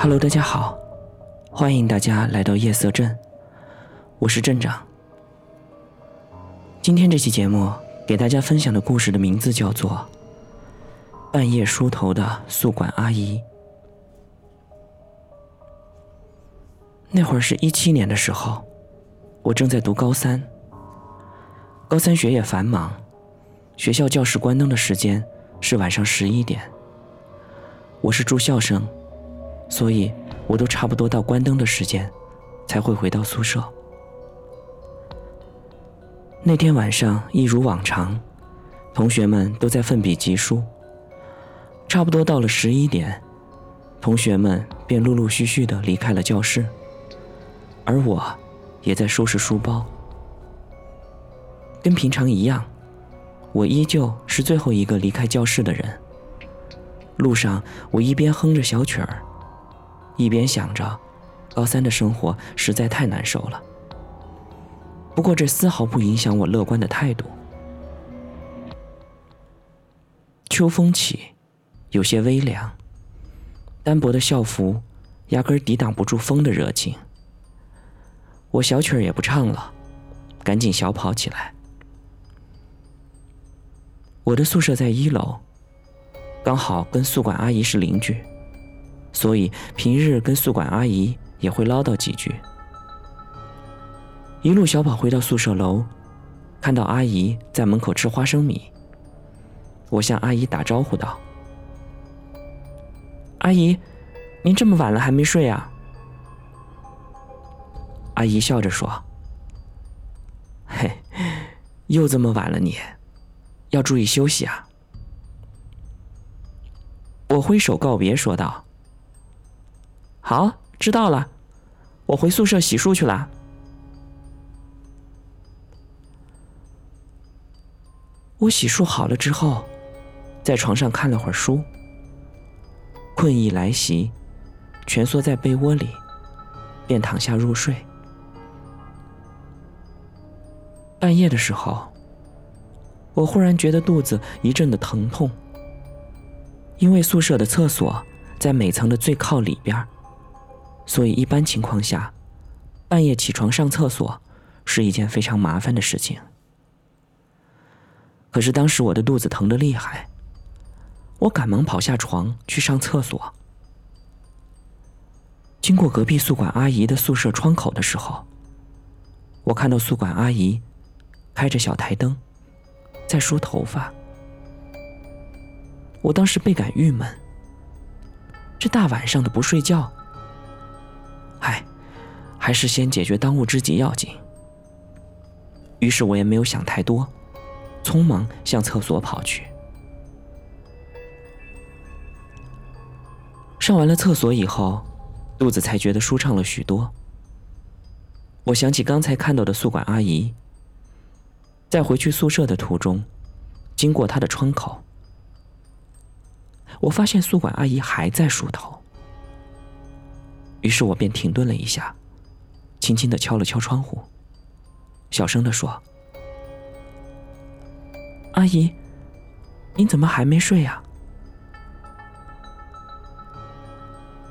Hello，大家好，欢迎大家来到夜色镇，我是镇长。今天这期节目给大家分享的故事的名字叫做《半夜梳头的宿管阿姨》。那会儿是一七年的时候，我正在读高三。高三学业繁忙，学校教室关灯的时间是晚上十一点。我是住校生，所以我都差不多到关灯的时间才会回到宿舍。那天晚上一如往常，同学们都在奋笔疾书。差不多到了十一点，同学们便陆陆续续的离开了教室，而我，也在收拾书包。跟平常一样，我依旧是最后一个离开教室的人。路上，我一边哼着小曲儿，一边想着，高三的生活实在太难受了。不过这丝毫不影响我乐观的态度。秋风起，有些微凉，单薄的校服压根抵挡不住风的热情。我小曲儿也不唱了，赶紧小跑起来。我的宿舍在一楼。刚好跟宿管阿姨是邻居，所以平日跟宿管阿姨也会唠叨几句。一路小跑回到宿舍楼，看到阿姨在门口吃花生米，我向阿姨打招呼道：“阿姨，您这么晚了还没睡啊？”阿姨笑着说：“嘿，又这么晚了，你要注意休息啊。”我挥手告别，说道：“好，知道了，我回宿舍洗漱去了。”我洗漱好了之后，在床上看了会儿书，困意来袭，蜷缩在被窝里，便躺下入睡。半夜的时候，我忽然觉得肚子一阵的疼痛。因为宿舍的厕所在每层的最靠里边儿，所以一般情况下，半夜起床上厕所是一件非常麻烦的事情。可是当时我的肚子疼得厉害，我赶忙跑下床去上厕所。经过隔壁宿管阿姨的宿舍窗口的时候，我看到宿管阿姨开着小台灯，在梳头发。我当时倍感郁闷，这大晚上的不睡觉，唉，还是先解决当务之急要紧。于是我也没有想太多，匆忙向厕所跑去。上完了厕所以后，肚子才觉得舒畅了许多。我想起刚才看到的宿管阿姨，在回去宿舍的途中，经过她的窗口。我发现宿管阿姨还在梳头，于是我便停顿了一下，轻轻的敲了敲窗户，小声的说：“阿姨，您怎么还没睡呀？”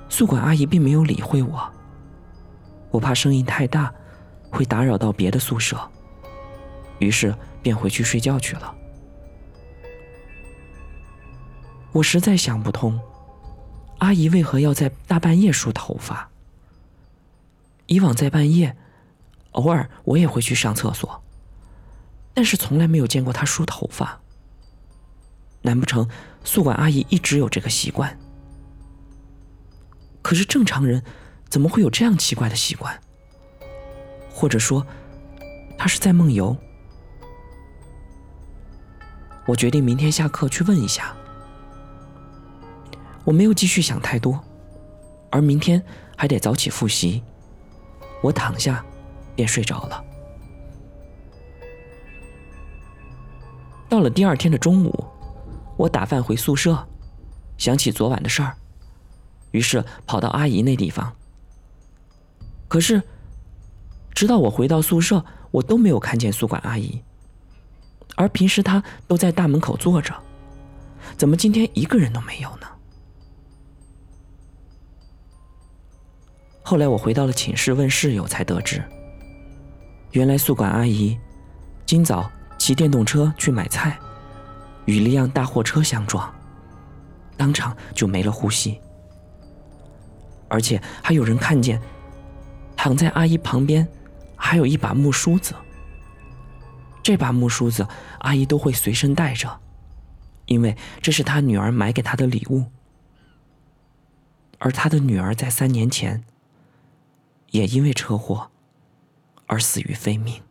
宿管阿姨并没有理会我，我怕声音太大，会打扰到别的宿舍，于是便回去睡觉去了。我实在想不通，阿姨为何要在大半夜梳头发。以往在半夜，偶尔我也会去上厕所，但是从来没有见过她梳头发。难不成宿管阿姨一直有这个习惯？可是正常人怎么会有这样奇怪的习惯？或者说，她是在梦游？我决定明天下课去问一下。我没有继续想太多，而明天还得早起复习。我躺下，便睡着了。到了第二天的中午，我打饭回宿舍，想起昨晚的事儿，于是跑到阿姨那地方。可是，直到我回到宿舍，我都没有看见宿管阿姨。而平时她都在大门口坐着，怎么今天一个人都没有呢？后来我回到了寝室问室友，才得知，原来宿管阿姨今早骑电动车去买菜，与一辆大货车相撞，当场就没了呼吸。而且还有人看见，躺在阿姨旁边，还有一把木梳子。这把木梳子，阿姨都会随身带着，因为这是她女儿买给她的礼物。而她的女儿在三年前，也因为车祸而死于非命。